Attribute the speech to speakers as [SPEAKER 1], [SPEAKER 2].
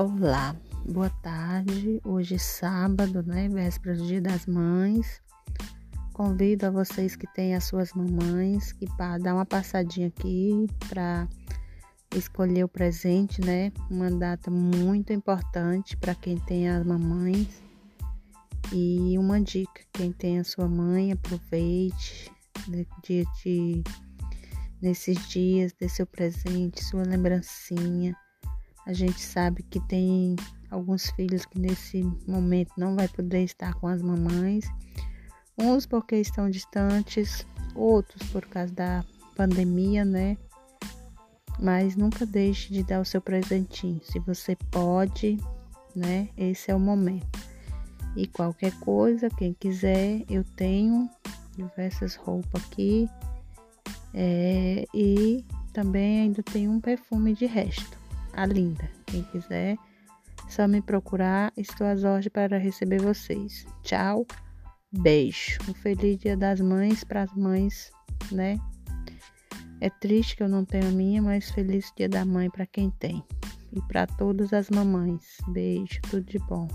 [SPEAKER 1] Olá, boa tarde. Hoje é sábado, né? Véspera do Dia das Mães. Convido a vocês que têm as suas mamães que para dar uma passadinha aqui para escolher o presente, né? Uma data muito importante para quem tem as mamães. E uma dica, quem tem a sua mãe, aproveite né, dia de nesses dias, dê seu presente, sua lembrancinha a gente sabe que tem alguns filhos que nesse momento não vai poder estar com as mamães, uns porque estão distantes, outros por causa da pandemia, né? Mas nunca deixe de dar o seu presentinho. Se você pode, né? Esse é o momento. E qualquer coisa, quem quiser, eu tenho diversas roupas aqui. É, e também ainda tem um perfume de resto a linda. Quem quiser, só me procurar. Estou às ordens para receber vocês. Tchau, beijo. Um feliz Dia das Mães para as mães, né? É triste que eu não tenho a minha, mas feliz Dia da Mãe para quem tem. E para todas as mamães. Beijo, tudo de bom.